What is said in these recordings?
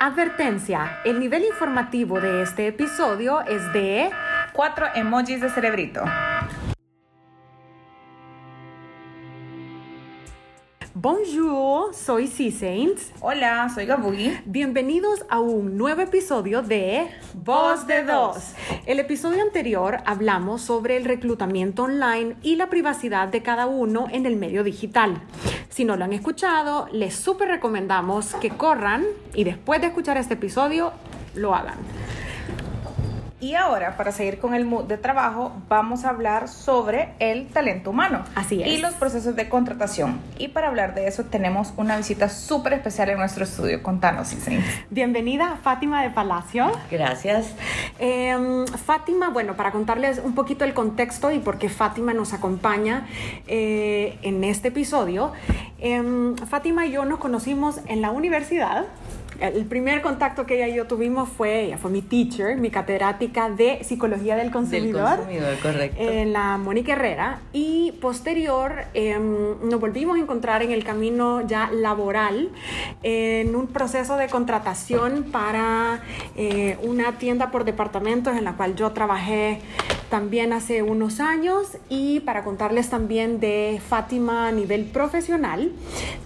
Advertencia, el nivel informativo de este episodio es de cuatro emojis de cerebrito. Bonjour, soy C Saints. Hola, soy Gabugi. Bienvenidos a un nuevo episodio de Voz de Dos. El episodio anterior hablamos sobre el reclutamiento online y la privacidad de cada uno en el medio digital. Si no lo han escuchado, les súper recomendamos que corran y después de escuchar este episodio, lo hagan. Y ahora, para seguir con el mood de trabajo, vamos a hablar sobre el talento humano. Así es. Y los procesos de contratación. Y para hablar de eso, tenemos una visita súper especial en nuestro estudio. Contanos, Isein. Bienvenida, Fátima de Palacio. Gracias. Eh, Fátima, bueno, para contarles un poquito el contexto y por qué Fátima nos acompaña eh, en este episodio, eh, Fátima y yo nos conocimos en la universidad. El primer contacto que ella y yo tuvimos fue, ella fue mi teacher, mi catedrática de psicología del consumidor. Del consumidor, correcto. En la Mónica Herrera. Y posterior eh, nos volvimos a encontrar en el camino ya laboral, en un proceso de contratación para eh, una tienda por departamentos en la cual yo trabajé también hace unos años y para contarles también de Fátima a nivel profesional,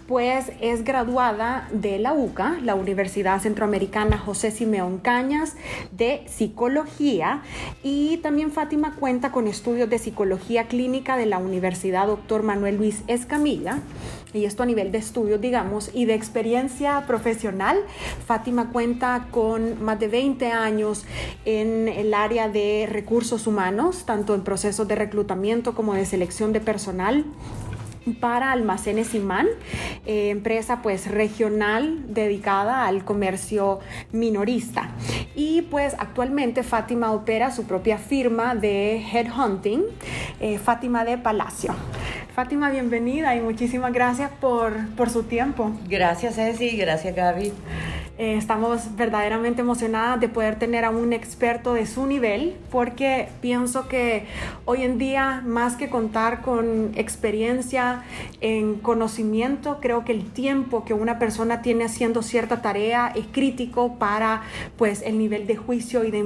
pues es graduada de la UCA, la Universidad Centroamericana José Simeón Cañas, de psicología y también Fátima cuenta con estudios de psicología clínica de la Universidad Dr. Manuel Luis Escamilla y esto a nivel de estudios, digamos, y de experiencia profesional. Fátima cuenta con más de 20 años en el área de recursos humanos, tanto en procesos de reclutamiento como de selección de personal para Almacenes Imán, eh, empresa pues regional dedicada al comercio minorista. Y pues actualmente Fátima opera su propia firma de headhunting, eh, Fátima de Palacio. Fátima, bienvenida y muchísimas gracias por, por su tiempo. Gracias, Ceci, gracias, Gaby. Eh, estamos verdaderamente emocionadas de poder tener a un experto de su nivel porque pienso que hoy en día más que contar con experiencia en conocimiento, creo que el tiempo que una persona tiene haciendo cierta tarea es crítico para pues el nivel de juicio y de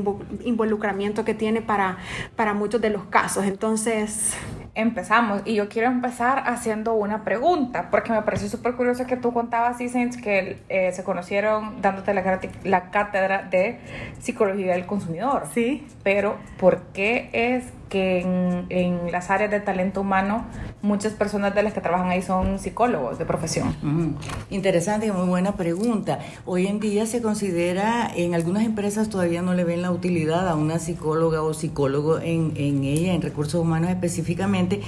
involucramiento que tiene para, para muchos de los casos. Entonces, empezamos y yo quiero empezar haciendo una pregunta porque me pareció súper curioso que tú contabas, Isens, que eh, se conocieron dándote la, la cátedra de psicología del consumidor. Sí. Pero ¿por qué es que en, en, las áreas de talento humano muchas personas de las que trabajan ahí son psicólogos de profesión. Interesante y muy buena pregunta. Hoy en día se considera, en algunas empresas todavía no le ven la utilidad a una psicóloga o psicólogo en, en ella, en recursos humanos específicamente,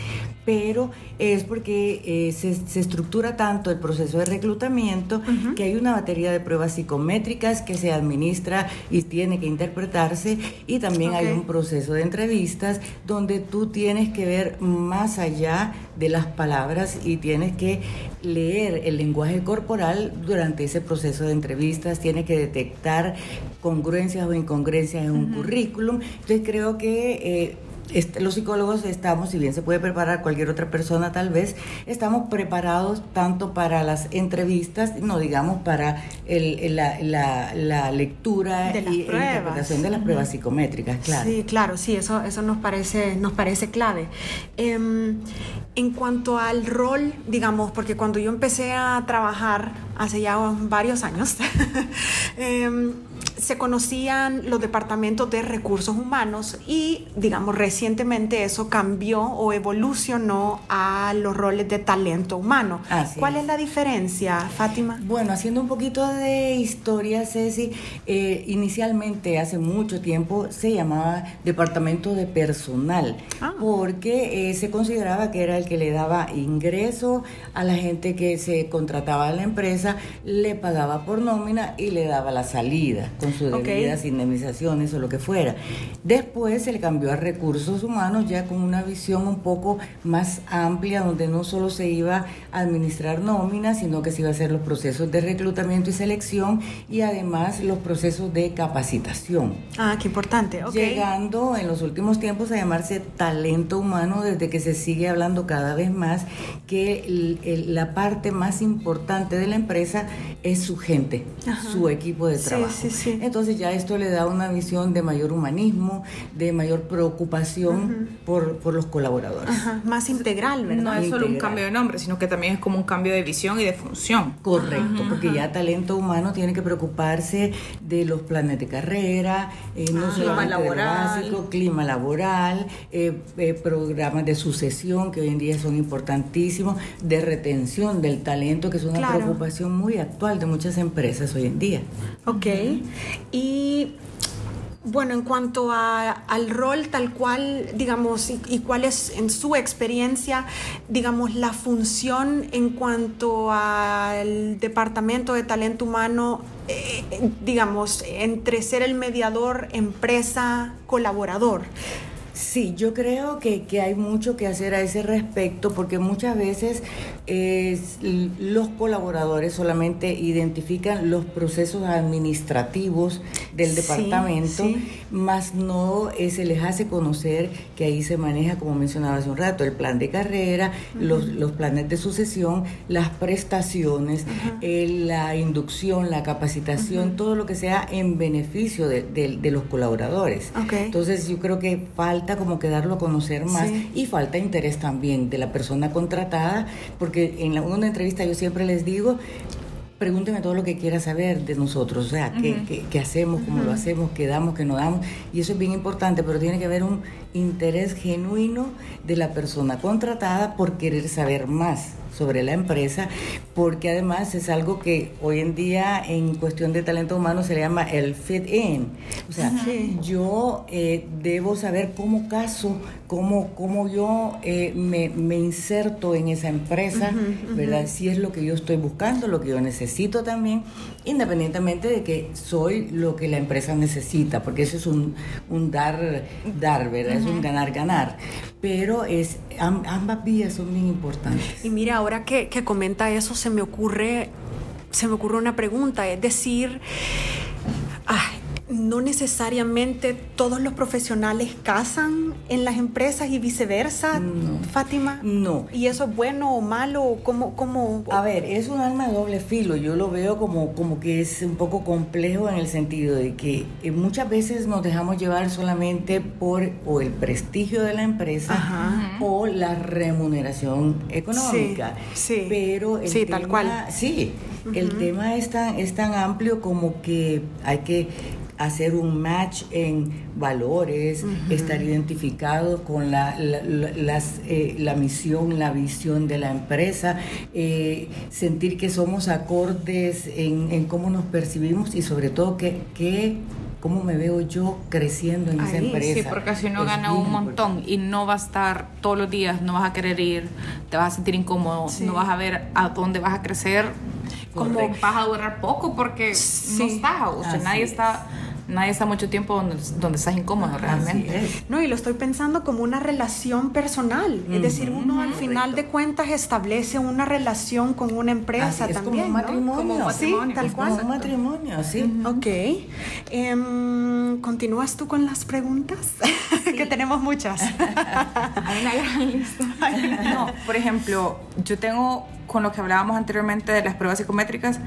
pero es porque eh, se, se, estructura tanto el proceso de reclutamiento que hay una batería de pruebas psicométricas que se administra y tiene que interpretarse y también okay. hay un proceso de entrevistas donde tú tienes que ver más allá de las palabras y tienes que leer el lenguaje corporal durante ese proceso de entrevistas, tienes que detectar congruencias o incongruencias en un uh -huh. currículum. Entonces creo que... Eh, este, los psicólogos estamos, si bien se puede preparar cualquier otra persona tal vez, estamos preparados tanto para las entrevistas, no digamos para el, la, la, la, lectura de y la interpretación de las pruebas psicométricas, claro. Sí, claro, sí, eso, eso nos, parece, nos parece clave. Eh, en cuanto al rol, digamos, porque cuando yo empecé a trabajar hace ya varios años, eh, se conocían los departamentos de recursos humanos y, digamos, recientemente eso cambió o evolucionó a los roles de talento humano. Así ¿Cuál es. es la diferencia, Fátima? Bueno, haciendo un poquito de historia, Ceci, eh, inicialmente hace mucho tiempo se llamaba departamento de personal Ah. porque eh, se consideraba que era el que le daba ingreso a la gente que se contrataba a la empresa, le pagaba por nómina y le daba la salida. con sus debidas indemnizaciones o lo que fuera. Después se le cambió a recursos humanos ya con una visión un poco más amplia, donde no solo se iba a administrar nóminas, sino que se iba a hacer los procesos de reclutamiento y selección y además los procesos de capacitación. Ah, qué importante. Llegando en los últimos tiempos a llamarse talento humano desde que se sigue hablando cada vez más que la parte más importante de la empresa es su gente, su equipo de trabajo. Entonces ya esto le da una visión de mayor humanismo, de mayor preocupación por, los colaboradores. Más integral, ¿verdad? No es solo un cambio de nombre, sino que también es como un cambio de visión y de función. Correcto, porque ya talento humano tiene que preocuparse de los planes de carrera, eh, no ah, solamente laboral. básico, clima laboral, eh, eh, programas de sucesión que hoy en día son importantísimos, de retención del talento, que es una preocupación muy actual de muchas empresas hoy en día. Ok, y bueno, en cuanto al rol tal cual, digamos, y, cuál es en su experiencia, digamos, la función en cuanto al Departamento de Talento Humano, eh, digamos, entre ser el mediador empresa-colaborador. Sí, yo creo que, hay mucho que hacer a ese respecto porque muchas veces los colaboradores solamente identifican los procesos administrativos del departamento, más no eh, se les hace conocer que ahí se maneja, como mencionaba hace un rato, el plan de carrera, los, planes de sucesión, las prestaciones, la inducción, la capacitación, todo lo que sea en beneficio de, los colaboradores. Entonces yo creo que falta como que darlo a conocer más y falta interés también de la persona contratada, porque en una entrevista yo siempre les digo, pregúnteme todo lo que quiera saber de nosotros, o sea, qué, qué, hacemos, cómo lo hacemos, qué damos, qué no damos, y eso es bien importante, pero tiene que haber un interés genuino de la persona contratada por querer saber más sobre la empresa, porque además es algo que hoy en día en cuestión de talento humano se le llama el fit in. O sea, yo eh, debo saber cómo caso, cómo, cómo yo eh, me, me, inserto en esa empresa, ¿verdad? Si es lo que yo estoy buscando, lo que yo necesito también, independientemente de que soy lo que la empresa necesita, porque eso es un, un dar, dar, ¿verdad? Es un ganar, ganar. Pero es, ambas vías son bien importantes. Y mira, ahora que, que comenta eso, se me ocurre, se me ocurre una pregunta, es decir, ay, no necesariamente todos los profesionales casan en las empresas y viceversa, Fátima. No. ¿Y eso es bueno o malo? ¿Cómo, cómo? A ver, es un arma de doble filo. Yo lo veo como, como que es un poco complejo en el sentido de que eh, muchas veces nos dejamos llevar solamente por o el prestigio de la empresa o la remuneración económica. Sí, Pero sí, tal cual. Sí, el tema es tan, es tan amplio como que hay que hacer un match en valores, estar identificado con la, las, eh, la, misión, la visión de la empresa, eh, sentir que somos acordes en, cómo nos percibimos y sobre todo que, cómo me veo yo creciendo en esa empresa. Sí, porque si uno gana un montón y no va a estar todos los días, no vas a querer ir, te vas a sentir incómodo, no vas a ver a dónde vas a crecer, como vas a durar poco porque no estás, o sea, nadie está nadie está mucho tiempo donde, donde estás incómodo realmente. No, y lo estoy pensando como una relación personal. Es decir, uno al final de cuentas establece una relación con una empresa también. Como un matrimonio. Sí, tal cual. Como un matrimonio, sí. Ok. Em, ¿Continúas tú con las preguntas? que tenemos muchas. Hay una gran lista. no, por ejemplo, yo tengo con lo que hablábamos anteriormente de las pruebas psicométricas,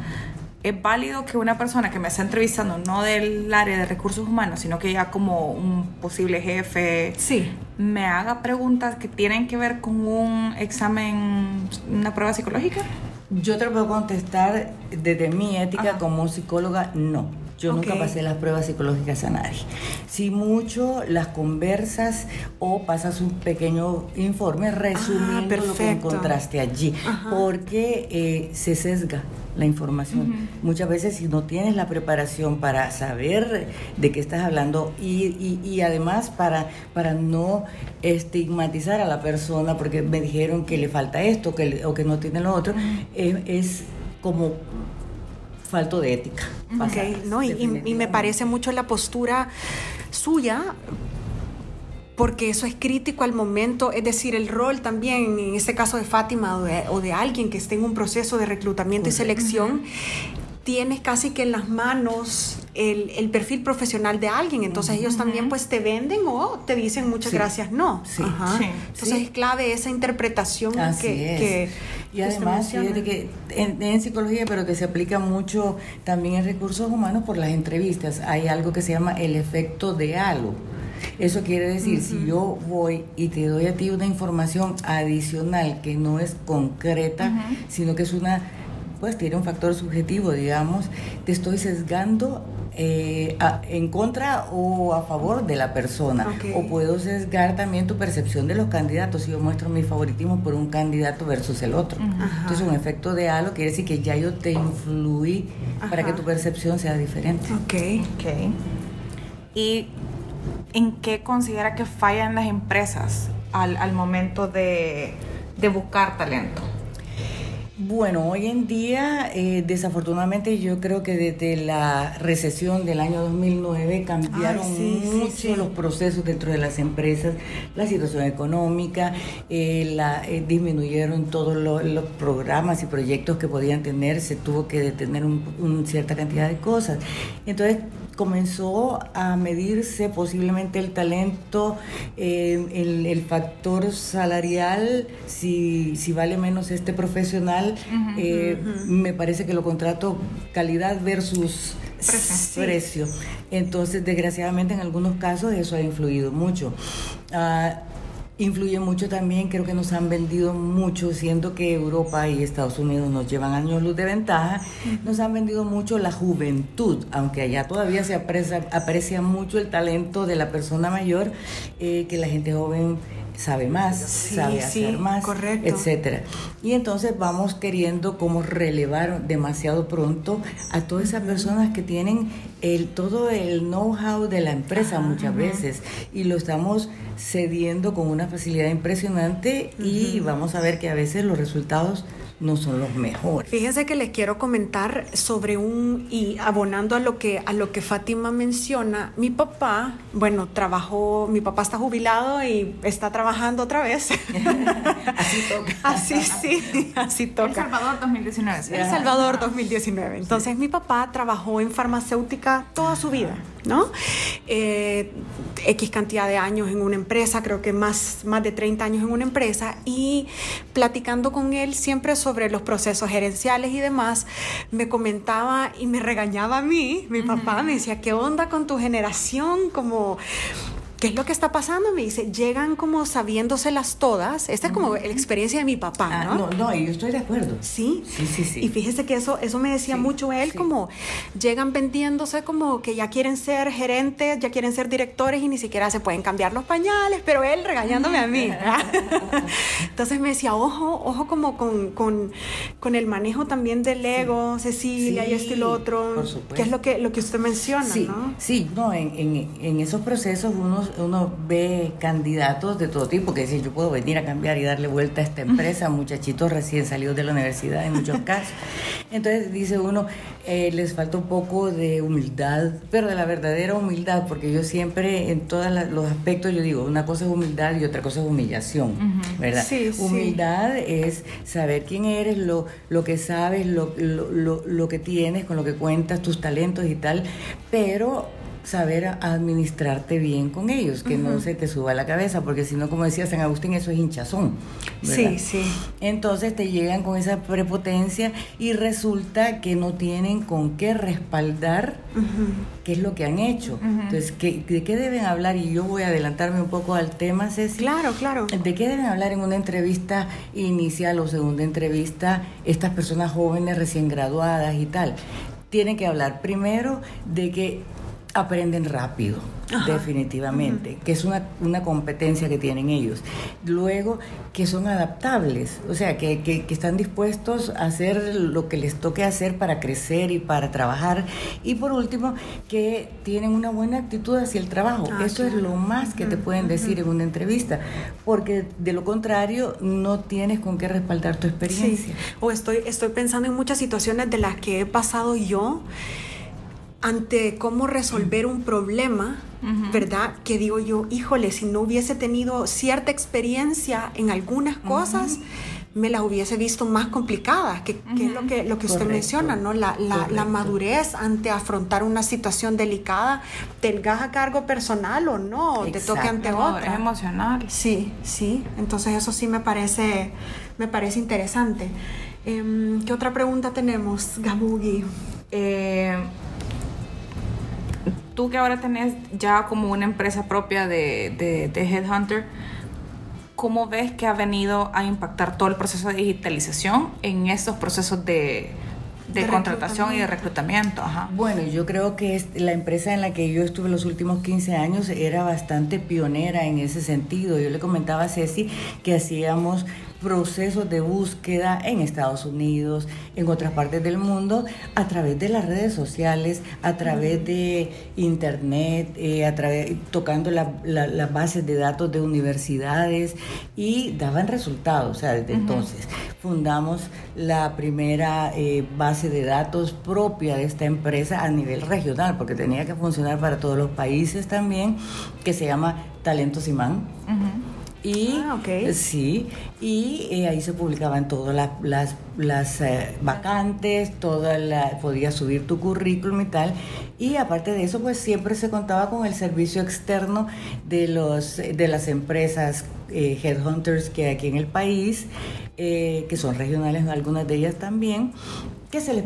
es válido que una persona que me está entrevistando, no del área de recursos humanos, sino que ya como un posible jefe, sí. me haga preguntas que tienen que ver con un examen, una prueba psicológica? Yo te lo puedo contestar desde mi ética como psicóloga, no. Yo nunca pasé las pruebas psicológicas a nadie. Si mucho las conversas o pasas un pequeño informe resumiendo ah, lo que encontraste allí, porque eh, se sesga la información. Muchas veces si no tienes la preparación para saber de qué estás hablando y, y, además para, para no estigmatizar a la persona porque me dijeron que le falta esto que o que no tiene lo otro, es como falto de ética. No, y, y me parece mucho la postura suya porque eso es crítico al momento, es decir, el rol también, en este caso de Fátima o de, alguien que esté en un proceso de reclutamiento y selección, tienes casi que en las manos el, perfil profesional de alguien. Entonces ellos también pues te venden o te dicen muchas gracias, no. Sí. Entonces es clave esa interpretación que, Y además, fíjate que en, en, psicología, pero que se aplica mucho también en recursos humanos por las entrevistas, hay algo que se llama el efecto de halo. Eso quiere decir, si yo voy y te doy a ti una información adicional que no es concreta, sino que es una, pues tiene un factor subjetivo, digamos, te estoy sesgando eh, en contra o a favor de la persona. O puedo sesgar también tu percepción de los candidatos si yo muestro mi favoritismo por un candidato versus el otro. Entonces, un efecto de halo quiere decir que ya yo te influí para que tu percepción sea diferente. Ok. Ok. Y ¿en qué considera que fallan las empresas al, momento de, buscar talento? Bueno, hoy en día, eh, desafortunadamente, yo creo que desde la recesión del año 2009 cambiaron mucho los procesos dentro de las empresas, la situación económica, eh, la, eh, disminuyeron todos los programas y proyectos que podían tener, se tuvo que detener una cierta cantidad de cosas. Entonces, comenzó a medirse posiblemente el talento, eh, el, factor salarial, si, si, vale menos este profesional, eh, me parece que lo contrato calidad versus precio. Entonces, desgraciadamente, en algunos casos eso ha influido mucho. Ah, influye mucho también, creo que nos han vendido mucho, siendo que Europa y Estados Unidos nos llevan años luz de ventaja, nos han vendido mucho la juventud, aunque allá todavía se aprecia, aprecia mucho el talento de la persona mayor, eh, que la gente joven sabe más, sabe hacer más, correcto. etcétera. Y entonces vamos queriendo como relevar demasiado pronto a todas esas personas que tienen el todo el know-how de la empresa muchas veces y lo estamos cediendo con una facilidad impresionante y vamos a ver que a veces los resultados no son los mejores. Fíjense que les quiero comentar sobre un y abonando a lo que a lo que Fátima menciona, mi papá, bueno, trabajó, mi papá está jubilado y está trabajando otra vez. así toca. Así sí, así toca. El Salvador 2019. El Salvador 2019. Entonces mi papá trabajó en farmacéutica toda su vida. ¿No? Eh, X cantidad de años en una empresa, creo que más, más de 30 años en una empresa, y platicando con él siempre sobre los procesos gerenciales y demás, me comentaba y me regañaba a mí, mi papá me decía, ¿qué onda con tu generación? Como ¿qué es lo que está pasando? Me dice, llegan como sabiéndoselas todas. Esta es como la experiencia de mi papá, ah, ¿no? no, no, yo estoy de acuerdo. Sí, sí, sí. sí. Y fíjese que eso, eso me decía mucho él, como llegan vendiéndose como que ya quieren ser gerentes, ya quieren ser directores y ni siquiera se pueden cambiar los pañales, pero él regañándome a mí. Entonces me decía, ojo, ojo como con, con, con el manejo también del ego, Cecilia y esto y lo otro, por que es lo que, lo que usted menciona, sí, ¿no? Sí, no, en, en, en esos procesos uno uno ve candidatos de todo tipo que dicen yo puedo venir a cambiar y darle vuelta a esta empresa, muchachitos recién salidos de la universidad en muchos casos. Entonces dice uno, eh, les falta un poco de humildad, pero de la verdadera humildad, porque yo siempre en todos los aspectos yo digo, una cosa es humildad y otra cosa es humillación, ¿verdad? humildad es saber quién eres, lo, lo que sabes, lo, lo, lo que tienes, con lo que cuentas, tus talentos y tal, pero saber administrarte bien con ellos, que no se te suba la cabeza, porque si no, como decía San Agustín, eso es hinchazón. Sí, sí. Entonces te llegan con esa prepotencia y resulta que no tienen con qué respaldar qué es lo que han hecho. Entonces, ¿de qué deben hablar? Y yo voy a adelantarme un poco al tema, Ceci. Claro, claro. ¿De qué deben hablar en una entrevista inicial o segunda entrevista estas personas jóvenes recién graduadas y tal? Tienen que hablar primero de que aprenden rápido, definitivamente, que es una, una, competencia que tienen ellos. Luego, que son adaptables, o sea, que, que, están dispuestos a hacer lo que les toque hacer para crecer y para trabajar. Y por último, que tienen una buena actitud hacia el trabajo. Ah, Eso es lo más que te pueden decir en una entrevista, porque de lo contrario no tienes con qué respaldar tu experiencia. O estoy, estoy pensando en muchas situaciones de las que he pasado yo ante cómo resolver un problema, ¿verdad? Que digo yo, híjole, si no hubiese tenido cierta experiencia en algunas cosas, me las hubiese visto más complicadas, que, es lo que, lo que usted menciona, ¿no? La, la, madurez ante afrontar una situación delicada, tengas a cargo personal o no, te toque ante otra. Es emocional. Sí, sí, entonces eso sí me parece, me parece interesante. Em, ¿Qué otra pregunta tenemos, Gabugi? Eh, tú que ahora tenés ya como una empresa propia de, de, Headhunter, ¿cómo ves que ha venido a impactar todo el proceso de digitalización en estos procesos de, de, contratación y de reclutamiento. Bueno, yo creo que la empresa en la que yo estuve los últimos 15 años era bastante pionera en ese sentido. Yo le comentaba a Ceci que hacíamos procesos de búsqueda en Estados Unidos, en otras partes del mundo, a través de las redes sociales, a través de internet, eh, a través, tocando las bases de datos de universidades y daban resultados. O sea, desde entonces fundamos la primera eh, base de datos propia de esta empresa a nivel regional, porque tenía que funcionar para todos los países también, que se llama Talentos Imán. Y ah, sí, y eh, ahí se publicaban todas las, las, las eh, vacantes, toda la, podías subir tu currículum y tal. Y aparte de eso, pues siempre se contaba con el servicio externo de los de las empresas eh, headhunters que hay aquí en el país, que son regionales, algunas de ellas también, que se les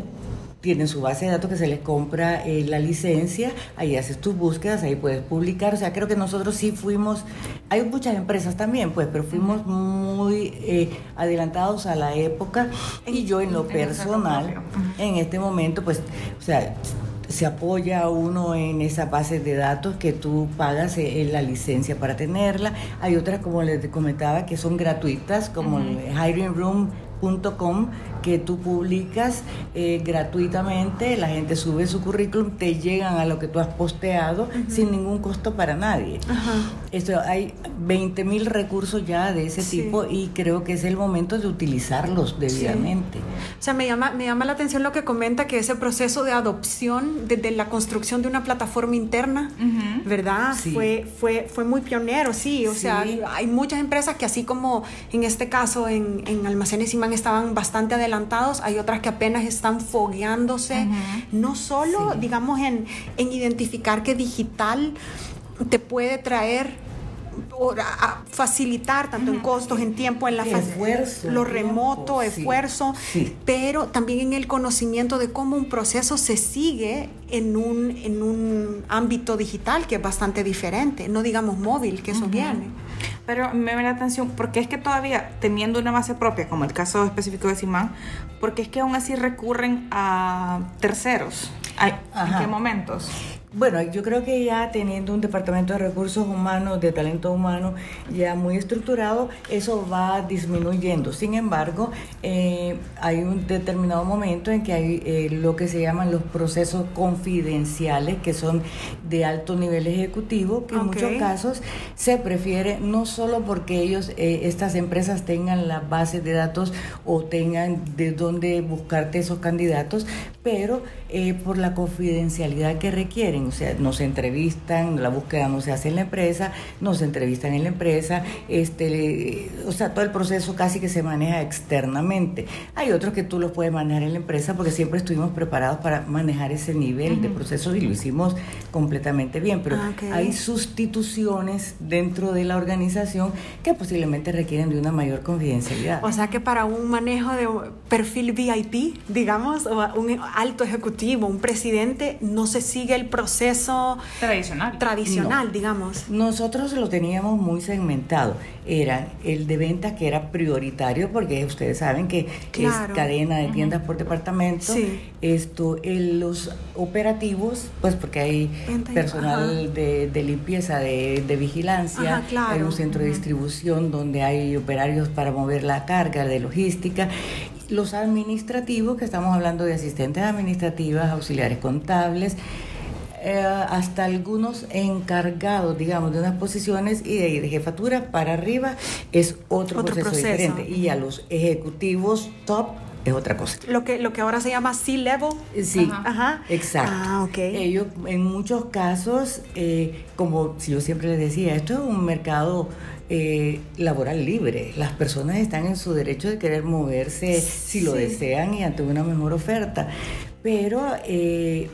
tienen su base de datos que se les compra eh, la licencia, ahí haces tus búsquedas, ahí puedes publicar, o sea, creo que nosotros sí fuimos, hay muchas empresas también, pues, pero fuimos muy eh, adelantados a la época. Y yo en lo personal, en este momento, pues, o sea, se apoya uno en esa base de datos que tú pagas eh, la licencia para tenerla. Hay otras, como les comentaba, que son gratuitas, como Hiring Room Com, que tú publicas eh, gratuitamente, la gente sube su currículum, te llegan a lo que tú has posteado sin ningún costo para nadie. Esto, hay 20 mil recursos ya de ese tipo y creo que es el momento de utilizarlos debidamente. O sea, me llama, me llama la atención lo que comenta, que ese proceso de adopción, desde la construcción de una plataforma interna, ¿verdad? Fue, fue, fue muy pionero, sí. O sea, hay muchas empresas que así como en este caso en, en almacenes y estaban bastante adelantados, hay otras que apenas están fogueándose, no solo, digamos, en, en identificar que digital te puede traer o a facilitar tanto en costos, en tiempo, en la esfuerzo, lo remoto, esfuerzo, pero también en el conocimiento de cómo un proceso se sigue en un, en un ámbito digital que es bastante diferente, no digamos móvil, que eso viene. Pero me da la atención, porque es que todavía teniendo una base propia, como el caso específico de Simán, porque es que aún así recurren a terceros. ¿En qué momentos? Bueno, yo creo que ya teniendo un departamento de recursos humanos, de talento humano ya muy estructurado, eso va disminuyendo. Sin embargo, eh, hay un determinado momento en que hay eh, lo que se llaman los procesos confidenciales, que son de alto nivel ejecutivo, que en muchos casos se prefiere no solo porque ellos, eh, estas empresas tengan la base de datos o tengan de dónde buscarte esos candidatos, pero por la confidencialidad que requieren o sea, nos entrevistan, la búsqueda no se hace en la empresa, nos entrevistan en la empresa, este, o sea, todo el proceso casi que se maneja externamente. Hay otros que tú los puedes manejar en la empresa porque siempre estuvimos preparados para manejar ese nivel de proceso y lo hicimos completamente bien, pero ah, hay sustituciones dentro de la organización que posiblemente requieren de una mayor confidencialidad. O sea que para un manejo de perfil VIP, digamos, o alto ejecutivo, un presidente, no se sigue el proceso tradicional, tradicional digamos. Nosotros lo teníamos muy segmentado. Era el de venta que era prioritario porque ustedes saben que es cadena de tiendas por departamento. Esto, en los operativos, pues porque hay personal de, limpieza, de, vigilancia, hay un centro de distribución donde hay operarios para mover la carga de logística los administrativos, que estamos hablando de asistentes administrativas, auxiliares contables, eh, hasta algunos encargados, digamos, de unas posiciones y de de jefatura para arriba es otro, proceso, diferente. Y a los ejecutivos top es otra cosa. Lo que, lo que ahora se llama C-Level. Sí, Ajá. exacto. Ah, okay. Ellos, en muchos casos, eh, como si yo siempre les decía, esto es un mercado eh, laboral libre. Las personas están en su derecho de querer moverse si lo desean y ante una mejor oferta. Pero eh,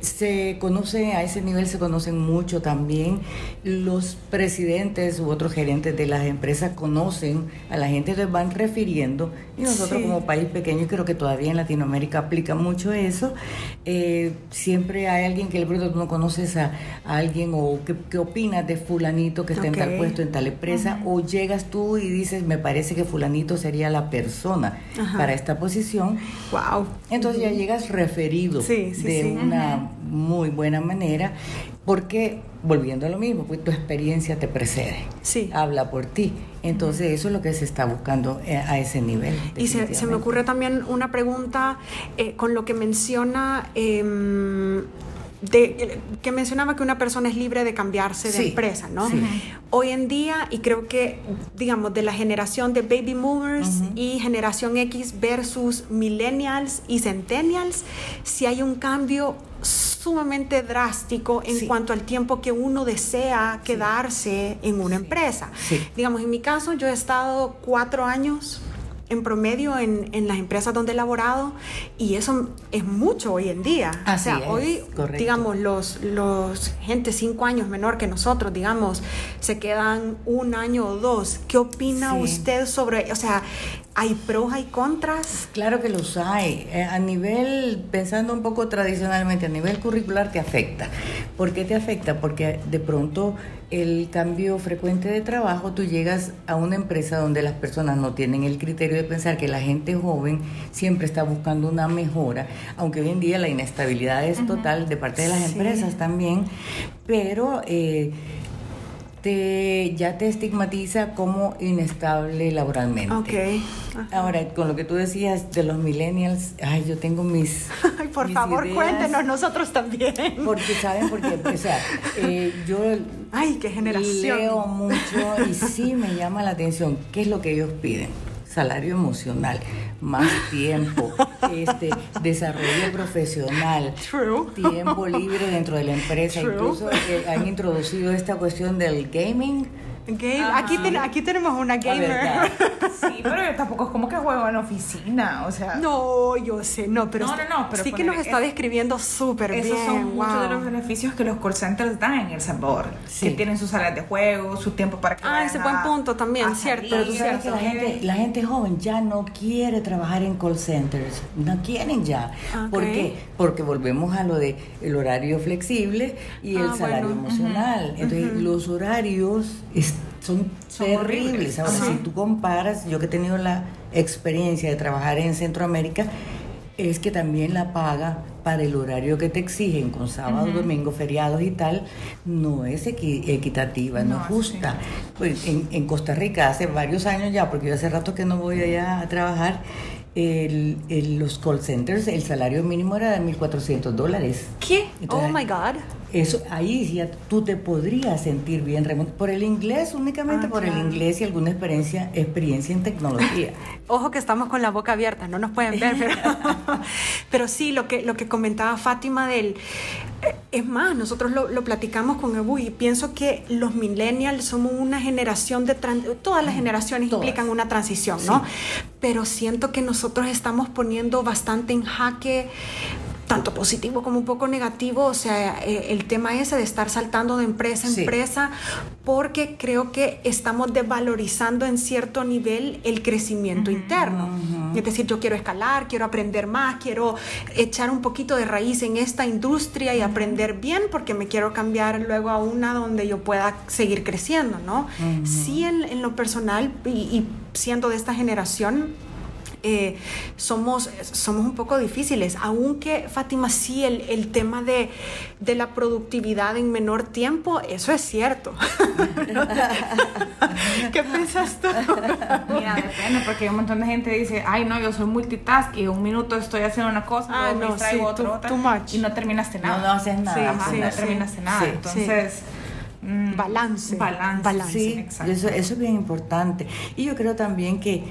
se conoce, a ese nivel se conocen mucho también. Los presidentes u otros gerentes de las empresas conocen a la gente, les van refiriendo. Y nosotros como país pequeño, creo que todavía en Latinoamérica aplica mucho eso. Eh, siempre hay alguien que le pregunta, ¿tú no conoces a, alguien o qué, opinas de fulanito que está en tal puesto, en tal empresa? O llegas tú y dices, me parece que fulanito sería la persona para esta posición. Wow. Entonces ya llegas referido de una muy buena manera, porque volviendo a lo mismo, pues tu experiencia te precede, sí. habla por ti. Entonces eso es lo que se está buscando eh, a ese nivel. Y se, me ocurre también una pregunta eh, con lo que menciona... Em, de, que mencionaba que una persona es libre de cambiarse de empresa, ¿no? Hoy en día, y creo que, digamos, de la generación de baby boomers y generación X versus millennials y centennials, si hay un cambio sumamente drástico en cuanto al tiempo que uno desea quedarse en una empresa. Digamos, en mi caso, yo he estado cuatro años en promedio en, en, las empresas donde he laborado y eso es mucho hoy en día. o sea, hoy, digamos, los, los gente cinco años menor que nosotros, digamos, se quedan un año o dos. ¿Qué opina usted sobre, o sea, ¿Hay pros, hay contras? Claro que los hay. Eh, a nivel, pensando un poco tradicionalmente, a nivel curricular te afecta. ¿Por qué te afecta? Porque de pronto el cambio frecuente de trabajo, tú llegas a una empresa donde las personas no tienen el criterio de pensar que la gente joven siempre está buscando una mejora, aunque hoy en día la inestabilidad es total de parte de las empresas también, pero... Eh, te, ya te estigmatiza como inestable laboralmente. Ok. Ahora, con lo que tú decías de los millennials, ay, yo tengo mis. Ay, por favor, cuéntenos, nosotros también. Porque, ¿saben? Porque, o sea, eh, yo. Ay, qué generación. Leo mucho y sí me llama la atención. ¿Qué es lo que ellos piden? salario emocional, más tiempo, este, desarrollo profesional, tiempo libre dentro de la empresa. Incluso eh, han introducido esta cuestión del gaming Aquí, aquí tenemos una gamer. Sí, pero tampoco es como que juego en oficina, o sea. No, yo sé, no, pero, no, no, no, sí que nos está describiendo súper bien. Esos son muchos de los beneficios que los call centers dan en El sabor Que tienen sus salas de juego, su tiempo para que Ah, ese buen punto también, cierto. Pero tú sabes que la gente, la gente joven ya no quiere trabajar en call centers. No quieren ya. ¿Por qué? Porque volvemos a lo de el horario flexible y el ah, salario emocional. Entonces, los horarios son, terribles. Ahora, si tú comparas, yo que he tenido la experiencia de trabajar en Centroamérica, es que también la paga para el horario que te exigen con sábado, domingo, feriados y tal, no es equitativa, no, es justa. Pues en, Costa Rica hace varios años ya, porque yo hace rato que no voy allá a trabajar, el, los call centers, el salario mínimo era de 1.400 dólares. ¿Qué? oh my God. Eso, ahí ya tú te podrías sentir bien por el inglés, únicamente ah, por el inglés y alguna experiencia, experiencia en tecnología. Ojo que estamos con la boca abierta, no nos pueden ver, pero, sí, lo que, lo que comentaba Fátima del... Eh, es más, nosotros lo, platicamos con Ebu y pienso que los millennials somos una generación de... Todas las generaciones implican una transición, ¿no? Pero siento que nosotros estamos poniendo bastante en jaque tanto positivo como un poco negativo, o sea, eh, el tema ese de estar saltando de empresa en empresa, porque creo que estamos desvalorizando en cierto nivel el crecimiento interno. Es decir, yo quiero escalar, quiero aprender más, quiero echar un poquito de raíz en esta industria y aprender bien porque me quiero cambiar luego a una donde yo pueda seguir creciendo, ¿no? Sí, en, lo personal y siendo de esta generación, eh, somos, somos un poco difíciles, aunque Fátima sí, el, el tema de, de, la productividad en menor tiempo, eso es cierto. ¿Qué piensas tú? Mira, depende, porque hay un montón de gente que dice, ay no, yo soy multitask y un minuto estoy haciendo una cosa, ah, no, me sí, otro, otra, y no terminaste nada. No, no haces nada. Sí, no terminaste nada. Entonces... Mm, balance. Balance. balance. Sí, eso, eso es bien importante. Y yo creo también que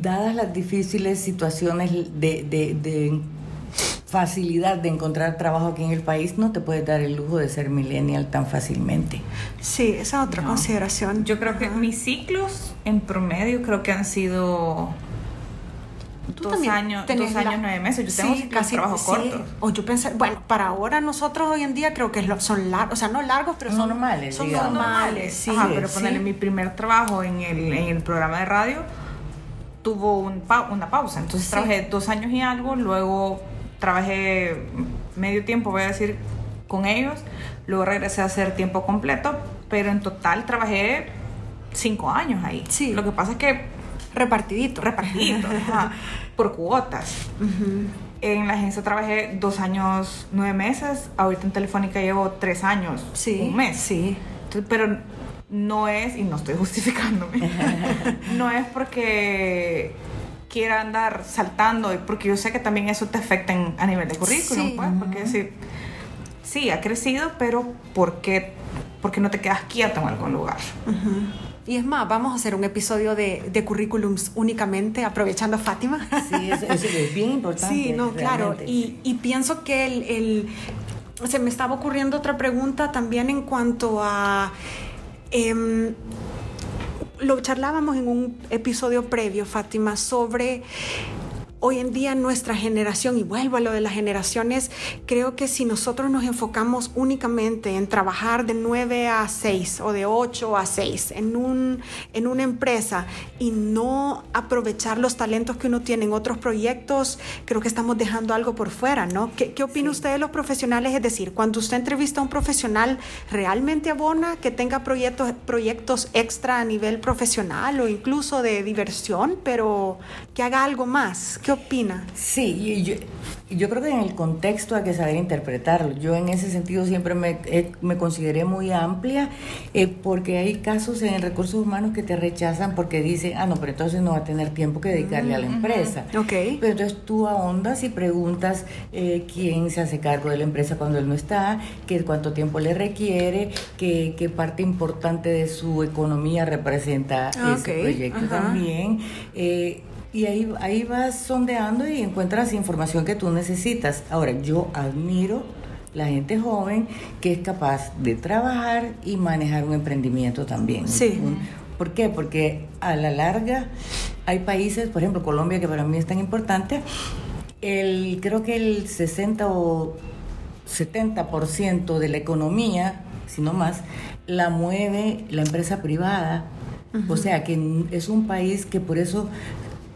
dadas las difíciles situaciones de, facilidad de encontrar trabajo aquí en el país, no te puedes dar el lujo de ser millennial tan fácilmente. Sí, esa otra consideración. Yo creo que mis ciclos en promedio creo que han sido dos años, dos años, nueve meses. Yo tengo casi trabajo corto. O yo pensé, bueno, para ahora nosotros hoy en día creo que son largos, o sea, no largos, pero son normales. Son normales, sí. pero ponerle mi primer trabajo en el, en el programa de radio tuvo un una pausa. Entonces trabajé dos años y algo, luego trabajé medio tiempo, voy a decir, con ellos, luego regresé a hacer tiempo completo, pero en total trabajé cinco años ahí. Sí. Lo que pasa es que... Repartidito. Repartidito, por cuotas. En la agencia trabajé dos años, nueve meses. Ahorita en Telefónica llevo tres años, sí, un mes. Sí. pero no es, y no estoy justificándome, no es porque quiera andar saltando, porque yo sé que también eso te afecta a nivel de currículum, pues, porque sí, sí, ha crecido, pero ¿por qué, porque no te quedas quieto en algún lugar? Y es más, vamos a hacer un episodio de, de currículums únicamente, aprovechando a Fátima. Sí, eso, es bien importante. Sí, no, claro. Y, y, pienso que el, el, se me estaba ocurriendo otra pregunta también en cuanto a Em, lo charlábamos en un episodio previo, Fátima, sobre hoy en día nuestra generación, y vuelvo a lo de las generaciones, creo que si nosotros nos enfocamos únicamente en trabajar de 9 a 6 o de 8 a 6 en, un, en una empresa y no aprovechar los talentos que uno tiene en otros proyectos, creo que estamos dejando algo por fuera, ¿no? ¿Qué, qué opina usted de los profesionales? Es decir, cuando usted entrevista a un profesional, ¿realmente abona que tenga proyectos, proyectos extra a nivel profesional o incluso de diversión, pero que haga algo más? ¿Qué opina? Sí, yo, yo, creo que en el contexto hay que saber interpretarlo. Yo en ese sentido siempre me, me consideré muy amplia eh, porque hay casos en recursos humanos que te rechazan porque dicen, ah, no, pero entonces no va a tener tiempo que dedicarle a la empresa. Ok. Pero entonces tú ahondas y preguntas eh, quién se hace cargo de la empresa cuando él no está, qué, cuánto tiempo le requiere, qué, qué parte importante de su economía representa ese proyecto también. Y ahí, ahí vas sondeando y encuentras información que tú necesitas. Ahora, yo admiro la gente joven que es capaz de trabajar y manejar un emprendimiento también. Sí. ¿Por qué? Porque a la larga hay países, por ejemplo Colombia, que para mí es tan importante, el, creo que el 60 o 70% de la economía, si no más, la mueve la empresa privada. O sea que es un país que por eso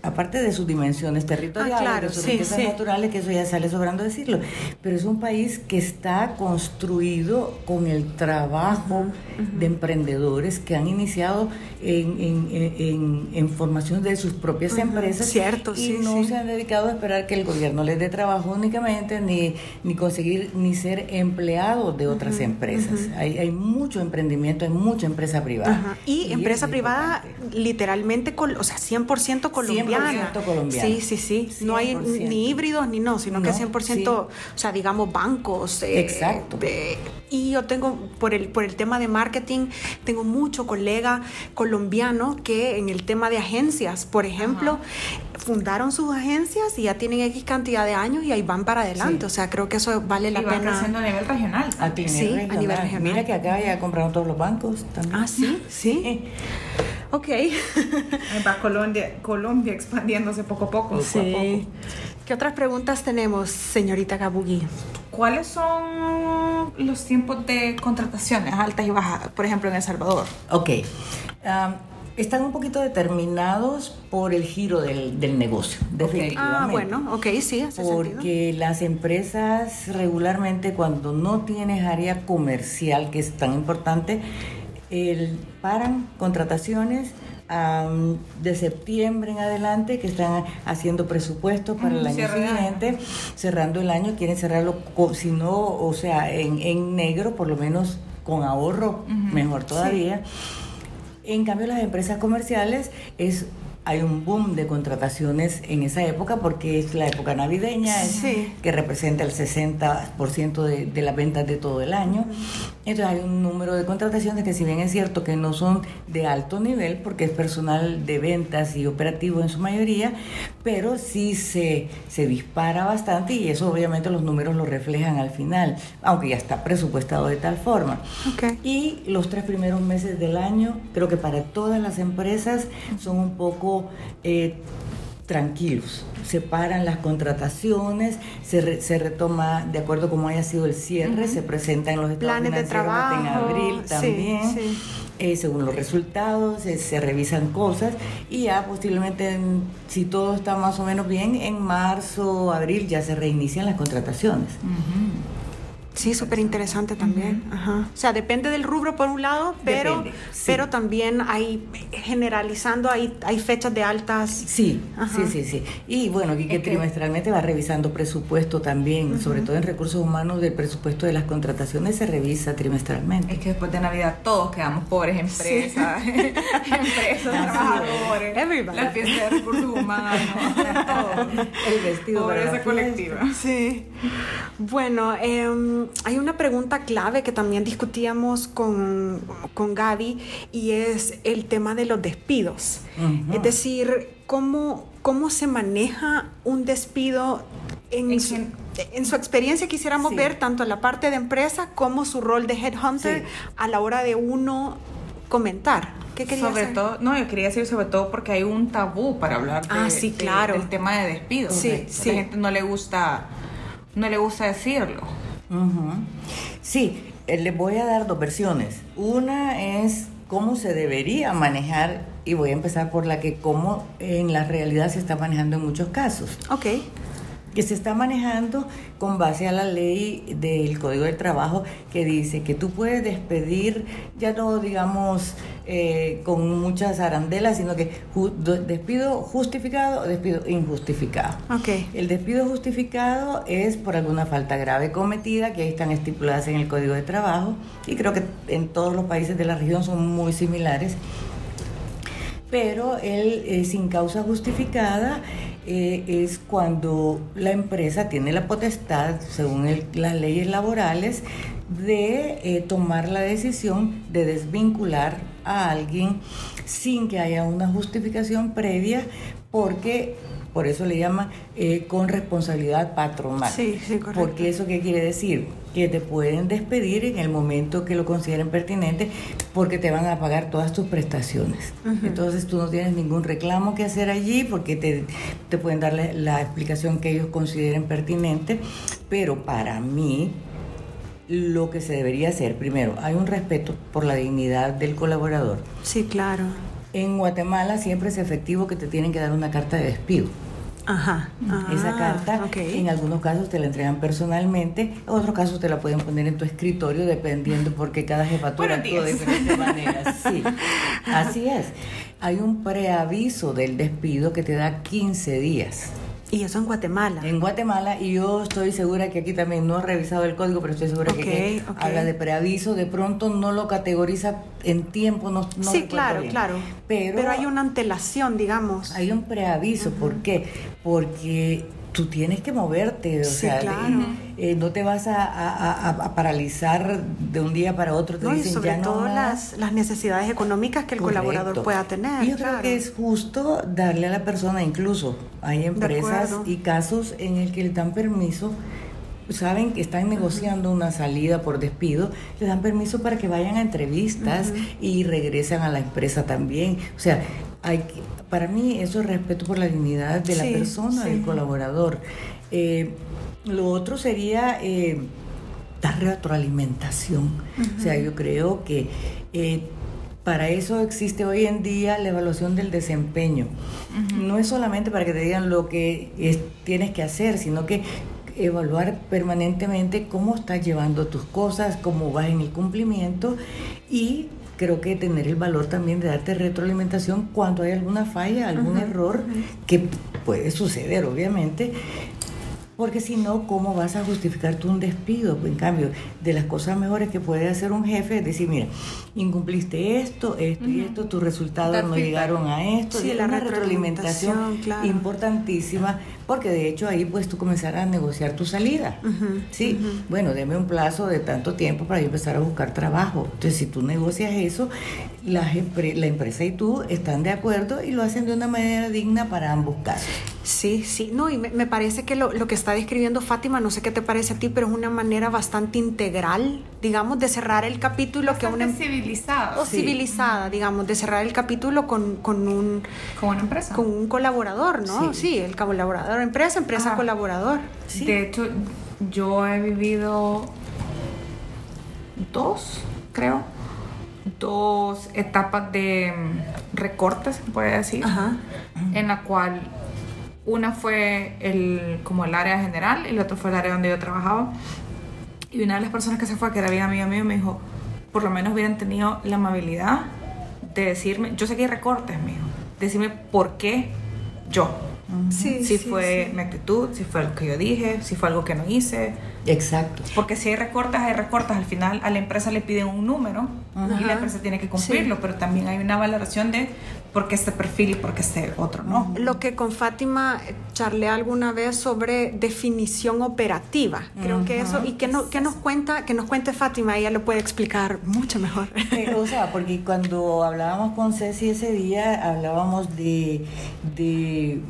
aparte de sus dimensiones territoriales, ah, de sus riquezas naturales, que eso ya sale sobrando decirlo, pero es un país que está construido con el trabajo de emprendedores que han iniciado en, en, formación de sus propias empresas Cierto, y no se han dedicado a esperar que el gobierno les dé trabajo únicamente, ni, ni conseguir ni ser empleados de otras empresas. Hay, hay mucho emprendimiento, hay mucha empresa privada. Y, empresa privada literalmente, o sea, 100% colombiana. Sí, sí, sí. No hay ni híbridos ni no, sino que 100%, o sea, digamos bancos. Eh, Exacto. y yo tengo, por el, por el tema de marketing, tengo mucho colega colombiano que en el tema de agencias, por ejemplo, fundaron sus agencias y ya tienen X cantidad de años y ahí van para adelante. O sea, creo que eso vale la pena. creciendo a nivel regional. A sí, a nivel regional. Mira que acá ya compraron todos los bancos también. Ah, sí, sí. Ok. Va Colombia, Colombia expandiéndose poco a poco. Sí. ¿Qué otras preguntas tenemos, señorita Gabugui? ¿Cuáles son los tiempos de contrataciones altas y bajas, por ejemplo, en El Salvador? Ok. Um, están un poquito determinados por el giro del, del negocio, definitivamente. Ah, bueno, ok, sí, hace Porque sentido. las empresas regularmente cuando no tienes área comercial, que es tan importante, el, paran contrataciones um, de septiembre en adelante, que están haciendo presupuestos para el año siguiente, cerrando el año, quieren cerrarlo, si no, o sea, en, en negro, por lo menos con ahorro, mejor todavía. En cambio, las empresas comerciales es hay un boom de contrataciones en esa época porque es la época navideña, Sí. que representa el 60% de, de las ventas de todo el año. Entonces hay un número de contrataciones que si bien es cierto que no son de alto nivel porque es personal de ventas y operativo en su mayoría, pero sí se, se dispara bastante y eso obviamente los números lo reflejan al final, aunque ya está presupuestado de tal forma. Ok. Y los tres primeros meses del año, creo que para todas las empresas son un poco eh, tranquilos. Se paran las contrataciones, se, re- se retoma de acuerdo a cómo haya sido el cierre, se presentan los estados Planes de financieros en trabajo, abril también. sí. eh, según los resultados, eh, se revisan cosas y ya posiblemente, en- si todo está más o menos bien, en marzo, abril ya se reinician las contrataciones. Sí, súper interesante también. Ajá. O sea, depende del rubro por un lado, pero, Depende, sí. pero también hay, generalizando, hay, hay fechas de altas. Sí, Ajá. sí, sí, sí. Y bueno, y que Es que- trimestralmente va revisando presupuesto también, sobre todo en recursos humanos, del presupuesto de las contrataciones se revisa trimestralmente. Es que después de Navidad todos quedamos pobres, empresas, empresas, trabajadores, Everybody. la fiesta de recursos humanos, todos. El vestido Pobreza colectiva. Sí. Bueno, em, hay una pregunta clave que también discutíamos con, con Gaby y es el tema de los despidos. Es decir, ¿cómo, cómo se maneja un despido en, En su, en su experiencia? Quisiéramos Sí. ver tanto la parte de empresa como su rol de headhunter Sí. a la hora de uno comentar. ¿Qué quería Sobre hacer? todo, no, yo quería decir sobre todo porque hay un tabú para hablar de, Ah, sí, de- claro. del tema de despidos. Sí, sí. A la gente no le gusta, no le gusta decirlo. Ujú. Sí, eh, les voy a dar dos versiones. Una es cómo se debería manejar y voy a empezar por la que cómo en la realidad se está manejando en muchos casos. Ok. Que se está manejando con base a la ley del Código del Trabajo que dice que tú puedes despedir, ya no digamos eh, con muchas arandelas, sino que ju- despido justificado o despido injustificado. Ok. El despido justificado es por alguna falta grave cometida, que ahí están estipuladas en el Código de Trabajo, y creo que en todos los países de la región son muy similares pero el eh, sin causa justificada eh, es cuando la empresa tiene la potestad, según el- las leyes laborales, de eh, tomar la decisión de desvincular a alguien sin que haya una justificación previa, porque por eso le llaman eh, con responsabilidad patronal. Sí, sí, correcto. Porque eso qué quiere decir? Que te pueden despedir en el momento que lo consideren pertinente porque te van a pagar todas tus prestaciones. Entonces tú no tienes ningún reclamo que hacer allí porque te, te pueden dar la, la explicación que ellos consideren pertinente. Pero para mí, lo que se debería hacer, primero, hay un respeto por la dignidad del colaborador. Sí, claro. En Guatemala siempre es efectivo que te tienen que dar una carta de despido. Ajá. Esa Ah, carta en algunos casos te la entregan personalmente, en otros casos te la pueden poner en tu escritorio dependiendo porque cada jefatura actúa de diferente manera. Sí, así es. Hay un preaviso del despido que te da 15 días. Y eso en Guatemala. En Guatemala, y yo estoy segura que aquí también no he revisado el código, pero estoy segura que habla de preaviso, de pronto no lo categoriza en tiempo, no, no sí, claro, bien. claro. Pero, hay una antelación, digamos. hay un preaviso, ¿por qué? Porque tú tienes que moverte, o Sí, sea, claro. Eh, no te vas a, a- a- a paralizar de un día para otro, te No, y dicen sobre ya no todo más". las, las necesidades económicas que el Correcto. colaborador pueda tener. Y yo claro. creo que es justo darle a la persona, incluso hay empresas y casos en el que le dan permiso, saben que están negociando una salida por despido, le dan permiso para que vayan a entrevistas y regresan a la empresa también. O sea, hay para mí eso es respeto por la dignidad de la persona, del colaborador. Eh, lo otro sería eh, dar retroalimentación. O sea, yo creo que eh, para eso existe hoy en día la evaluación del desempeño. No es solamente para que te digan lo que tienes que hacer, sino que evaluar permanentemente cómo estás llevando tus cosas, cómo vas en el cumplimiento y creo que tener el valor también de darte retroalimentación cuando hay alguna falla, algún error que puede suceder, obviamente, porque si no, ¿cómo vas a justificar tú un despido? En cambio, de las cosas mejores que puede hacer un jefe es decir, mira, incumpliste esto, esto y esto, tus resultados no llegaron a esto. Sí, la una retroalimentación, importantísima, porque de hecho ahí pues tú comenzarás a negociar tu salida. sí, bueno, deme un plazo de tanto tiempo para empezar a buscar trabajo. Entonces, si tú negocias eso, la, la empresa y tú están de acuerdo y lo hacen de una manera digna para ambos casos. Sí, sí, no, y me, parece que lo, que está describiendo Fátima, no sé qué te parece a ti, pero es una manera bastante integral, digamos, de cerrar el capítulo que una... civilizada. O civilizada, digamos, de cerrar el capítulo con, con un... Con una empresa. Con un colaborador, ¿no? Sí, el colaborador, empresa, empresa, colaborador. De hecho, yo he vivido dos, creo, dos etapas de recortes, se puede decir, en la cual una fue el, como el área general y la otra fue el área donde yo trabajaba. Y una de las personas que se fue, que era bien amiga mía, me dijo, por lo menos hubieran tenido la amabilidad de decirme, yo sé que hay recortes, me dijo, decirme por qué yo. Si fue mi actitud, si fue lo que yo dije, si fue algo que no hice. Exacto. Porque si hay recortes, hay recortes. Al final a la empresa le piden un número y la empresa tiene que cumplirlo, pero también hay una valoración de porque este perfil y porque este otro no. Lo que con Fátima charlé alguna vez sobre definición operativa. Creo que eso, y que, no, que nos cuenta, que nos cuente Fátima, ella lo puede explicar mucho mejor. o sea, porque cuando hablábamos con Ceci ese día, hablábamos de, de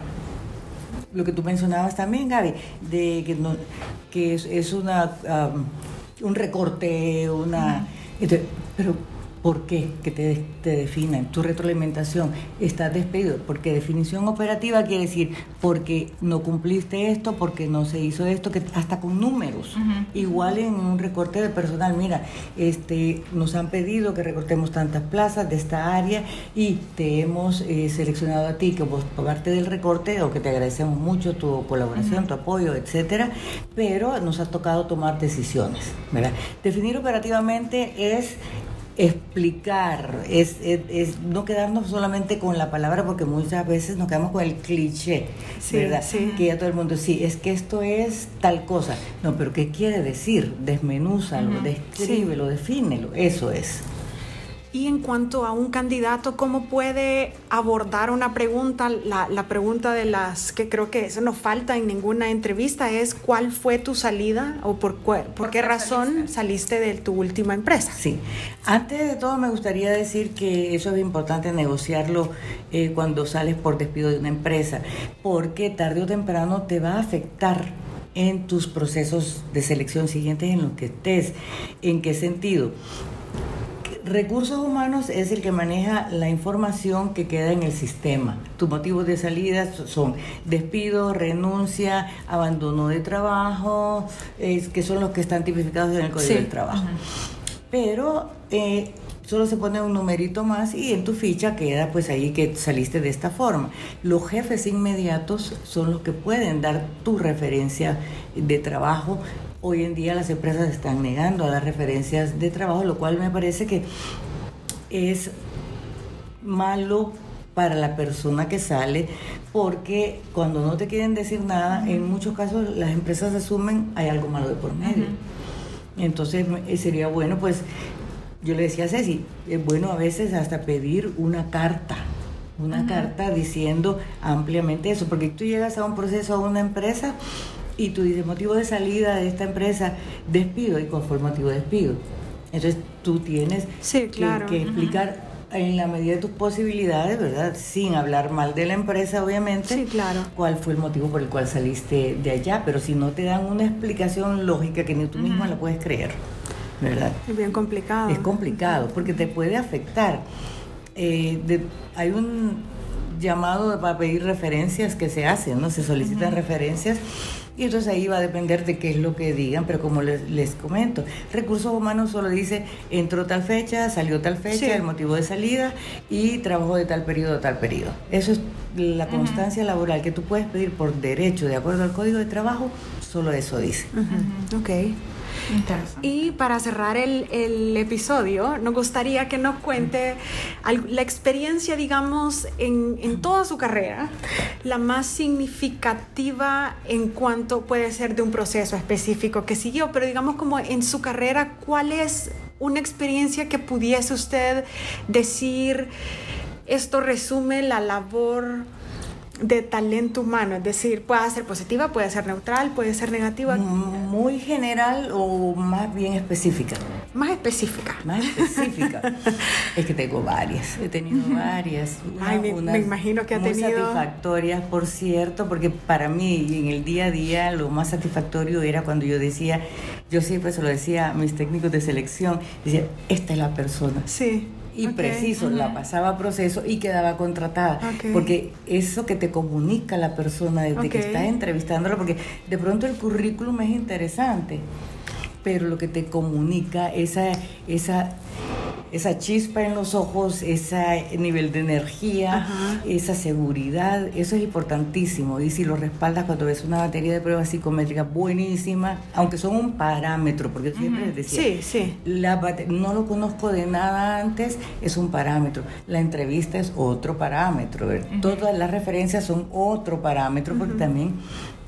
lo que tú mencionabas también, Gaby, de que, no, que es, una un recorte, una... pero ¿Por qué? Que te, te definan. Tu retroalimentación, estás despedido. Porque definición operativa quiere decir porque no cumpliste esto, porque no se hizo esto, que hasta con números. Igual en un recorte de personal, mira, este, nos han pedido que recortemos tantas plazas de esta área y te hemos eh, seleccionado a ti que vos parte del recorte o que te agradecemos mucho tu colaboración, tu apoyo, etcétera, pero nos ha tocado tomar decisiones, ¿verdad? Definir operativamente es explicar, es, es, no quedarnos solamente con la palabra, porque muchas veces nos quedamos con el cliché, ¿verdad? Que ya todo el mundo, sí, es que esto es tal cosa. No, pero ¿qué quiere decir? Desmenúzalo, descríbelo, defínelo, eso es. Y en cuanto a un candidato, ¿cómo puede abordar una pregunta? La, pregunta de las que creo que eso no falta en ninguna entrevista es ¿cuál fue tu salida o por, por, qué, razón saliste? de tu última empresa? Sí, antes de todo me gustaría decir que eso es importante negociarlo eh, cuando sales por despido de una empresa, porque tarde o temprano te va a afectar en tus procesos de selección siguientes en los que estés. ¿En qué sentido? Recursos humanos es el que maneja la información que queda en el sistema. Tus motivos de salida son despido, renuncia, abandono de trabajo, es, que son los que están tipificados en el Código del Trabajo. Pero eh, solo se pone un numerito más y en tu ficha queda pues ahí que saliste de esta forma. Los jefes inmediatos son los que pueden dar tu referencia de trabajo Hoy en día las empresas están negando a dar referencias de trabajo, lo cual me parece que es malo para la persona que sale, porque cuando no te quieren decir nada, en muchos casos las empresas asumen hay algo malo de por medio. Entonces eh, sería bueno, pues, yo le decía a Ceci, es bueno a veces hasta pedir una carta, una carta diciendo ampliamente eso, porque tú llegas a un proceso a una empresa y tú dices motivo de salida de esta empresa, despido, y cuál fue el motivo de despido. Entonces tú tienes que, explicar en la medida de tus posibilidades, ¿verdad? Sin hablar mal de la empresa, obviamente. Sí, claro. ¿Cuál fue el motivo por el cual saliste de allá? Pero si no te dan una explicación lógica que ni tú mismo la puedes creer, ¿verdad? Es bien complicado. Es complicado porque te puede afectar. Eh, hay un llamado para pedir referencias que se hacen, ¿no? Se solicitan referencias y entonces ahí va a depender de qué es lo que digan, pero como les, les comento, recursos humanos solo dice entró tal fecha, salió tal fecha, el motivo de salida y trabajó de tal periodo a tal periodo. Eso es la constancia laboral que tú puedes pedir por derecho de acuerdo al código de trabajo, solo eso dice. Ok. Y para cerrar el, episodio, nos gustaría que nos cuente la experiencia, digamos, en, toda su carrera, la más significativa en cuanto puede ser de un proceso específico que siguió, pero digamos como en su carrera, ¿cuál es una experiencia que pudiese usted decir, esto resume la labor? De talento humano, es decir, puede ser positiva, puede ser neutral, puede ser negativa. Muy general o más bien específica. Más específica. Más específica. es que tengo varias, he tenido varias. Ay, me, imagino que ha muy tenido. satisfactorias, por cierto, porque para mí en el día a día lo más satisfactorio era cuando yo decía, yo siempre se lo decía a mis técnicos de selección, decía, esta es la persona. Sí y preciso, la pasaba a proceso y quedaba contratada. Porque eso que te comunica la persona desde que estás entrevistándola, porque de pronto el currículum es interesante, pero lo que te comunica, esa, esa esa chispa en los ojos, ese nivel de energía, esa seguridad, eso es importantísimo. Y si lo respaldas cuando ves una batería de pruebas psicométricas buenísima, aunque son un parámetro, porque siempre les decía, sí, sí. La no lo conozco de nada antes, es un parámetro. La entrevista es otro parámetro. Todas las referencias son otro parámetro, porque también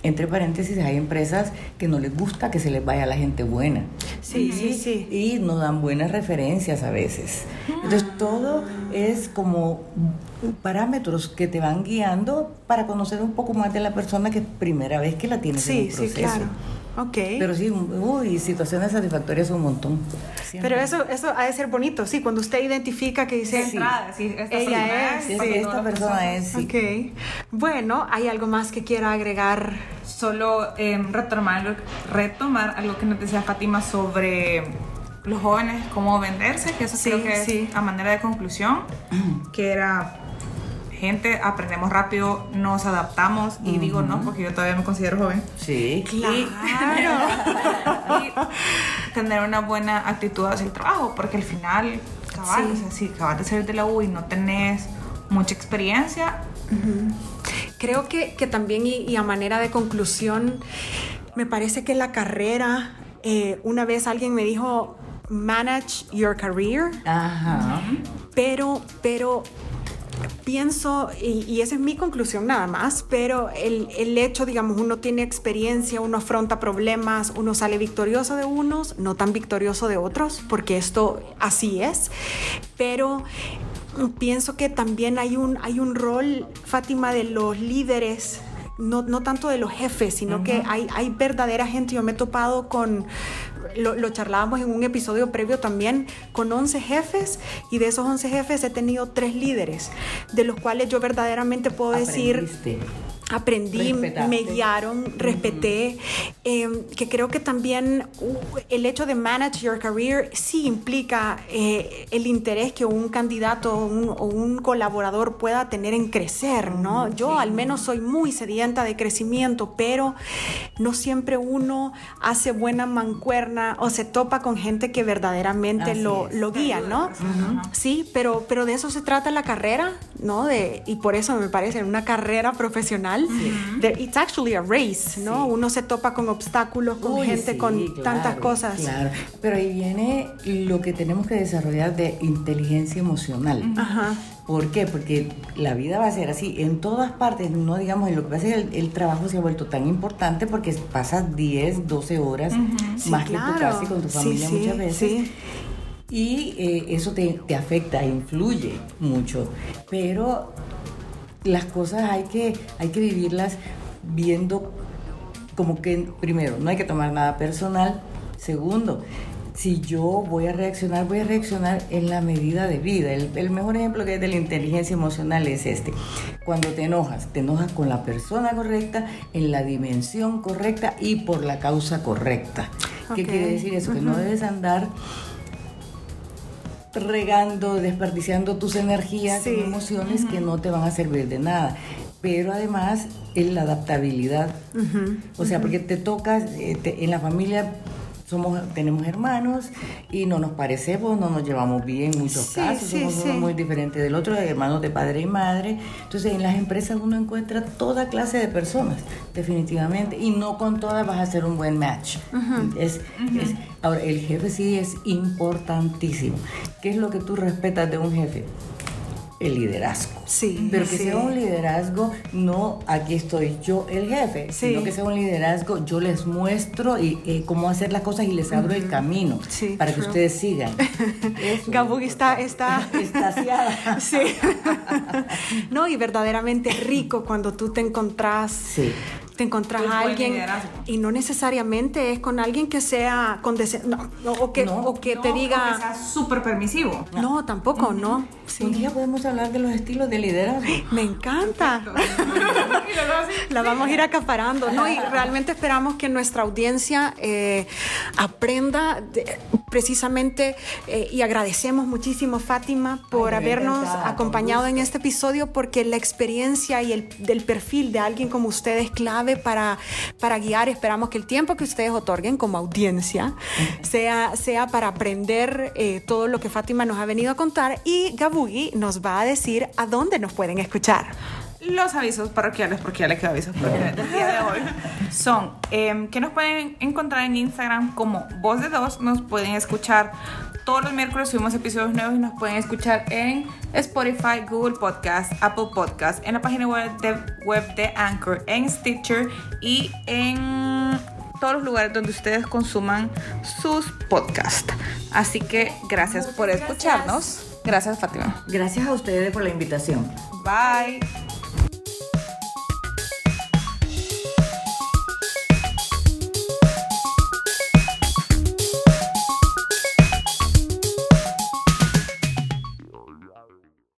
entre paréntesis, hay empresas que no les gusta que se les vaya la gente buena. Sí, sí, sí. Y no dan buenas referencias a veces. Entonces, todo es como parámetros que te van guiando para conocer un poco más de la persona que es primera vez que la tienes en un proceso. Sí, claro. Okay. Pero sí, uy, situaciones satisfactorias un montón. Pero eso, eso ha de ser bonito, sí, cuando usted identifica que dice, sí. sí, ella es, esta persona es. Sí. Ok. Bueno, ¿hay algo más que quiera agregar? Solo em, retomar, retomar algo que nos decía Fátima sobre los jóvenes, cómo venderse, que eso creo que es a manera de conclusión, que era gente, aprendemos rápido, nos adaptamos y digo no porque yo todavía me considero joven. Sí, claro. Y, tener una buena actitud hacia el trabajo porque al final, cabal, si acabas de salir de la U y no tenés mucha experiencia. Creo que, que también y, a manera de conclusión, me parece que la carrera, eh, una vez alguien me dijo, manage your career. Ajá. Pero, pero pienso, y, esa es mi conclusión nada más, pero el, el, hecho, digamos, uno tiene experiencia, uno afronta problemas, uno sale victorioso de unos, no tan victorioso de otros, porque esto así es, pero pienso que también hay un, hay un rol, Fátima, de los líderes no, no, tanto de los jefes, sino que hay, hay verdadera gente. Yo me he topado con, lo, charlábamos en un episodio previo también, con 11 jefes y de esos 11 jefes he tenido tres líderes, de los cuales yo verdaderamente puedo decir aprendí, me guiaron, respeté, em, que creo que también uh, el hecho de manage your career sí implica eh, el interés que un candidato o un colaborador pueda tener en crecer, ¿no? Yo al menos soy muy sedienta de crecimiento, pero no siempre uno hace buena mancuerna o se topa con gente que verdaderamente lo, lo, guía, ¿no? Sí, pero, pero de eso se trata la carrera, ¿no? De, y por eso me parece una carrera profesional it's actually a race, ¿no? Uno se topa con obstáculos, con gente, con tantas cosas. Claro, pero ahí viene lo que tenemos que desarrollar de inteligencia emocional. Ajá. ¿Por qué? Porque la vida va a ser así en todas partes, no digamos, en lo que pasa es que el, trabajo se ha vuelto tan importante porque pasas 10, 12 horas más que tu casa y con tu familia muchas veces. Y eh, eso te, te afecta, influye mucho. Pero las cosas hay que, hay que vivirlas viendo como que, primero, no hay que tomar nada personal. Segundo, si yo voy a reaccionar, voy a reaccionar en la medida de vida. El, mejor ejemplo que hay de la inteligencia emocional es este. Cuando te enojas, te enojas con la persona correcta, en la dimensión correcta y por la causa correcta. ¿Qué quiere decir eso? Que no debes andar regando, desperdiciando tus energías Sí. y emociones que no te van a servir de nada. Pero además es la adaptabilidad. O sea, porque te toca, eh, te- en la familia somos, tenemos hermanos y no nos parecemos, no nos llevamos bien en muchos Sí, casos, sí, somos uno muy diferente del otro, hermanos de padre y madre. Entonces en las empresas uno encuentra toda clase de personas, definitivamente, y no con todas vas a hacer un buen match. Es- es- ahora, el jefe sí es importantísimo. ¿Qué es lo que tú respetas de un jefe? El liderazgo. Sí, Pero que sí. sea un liderazgo, no aquí estoy yo el jefe, Sí. sino que sea un liderazgo, yo les muestro y, eh, cómo hacer las cosas y les abro el camino Sí, para que ustedes sigan. Es está, está, Extasiada. Sí. no, y verdaderamente rico cuando tú te encontrás. Te encontrás a alguien liderazgo. y no necesariamente es con alguien que sea condescendiente no, no, o que, No. o que te o que diga sea súper permisivo. no, tampoco, no. Sí. Un día podemos hablar de los estilos de liderazgo. Me encanta. La vamos a ir acaparando, ¿no? Y realmente esperamos que nuestra audiencia eh, aprenda de- precisamente eh, y agradecemos muchísimo, Fátima, por Ay, habernos acompañado en este episodio, porque la experiencia y el del perfil de alguien como usted es clave para, para guiar. Esperamos que el tiempo que ustedes otorguen como audiencia sea, sea para aprender eh, todo lo que Fátima nos ha venido a contar y Gabugi nos va a decir a dónde nos pueden escuchar. Los avisos parroquiales, porque ya le quedo avisos del día de hoy, son em, que nos pueden encontrar en Instagram como Voz de Dos, nos pueden escuchar todos los miércoles, subimos episodios nuevos y nos pueden escuchar en Spotify, Google Podcast, Apple Podcast, en la página web de, web de Anchor, en Stitcher y en todos los lugares donde ustedes consuman sus podcasts. Así que gracias por escucharnos. Gracias, Fátima. Gracias a ustedes por la invitación. Bye.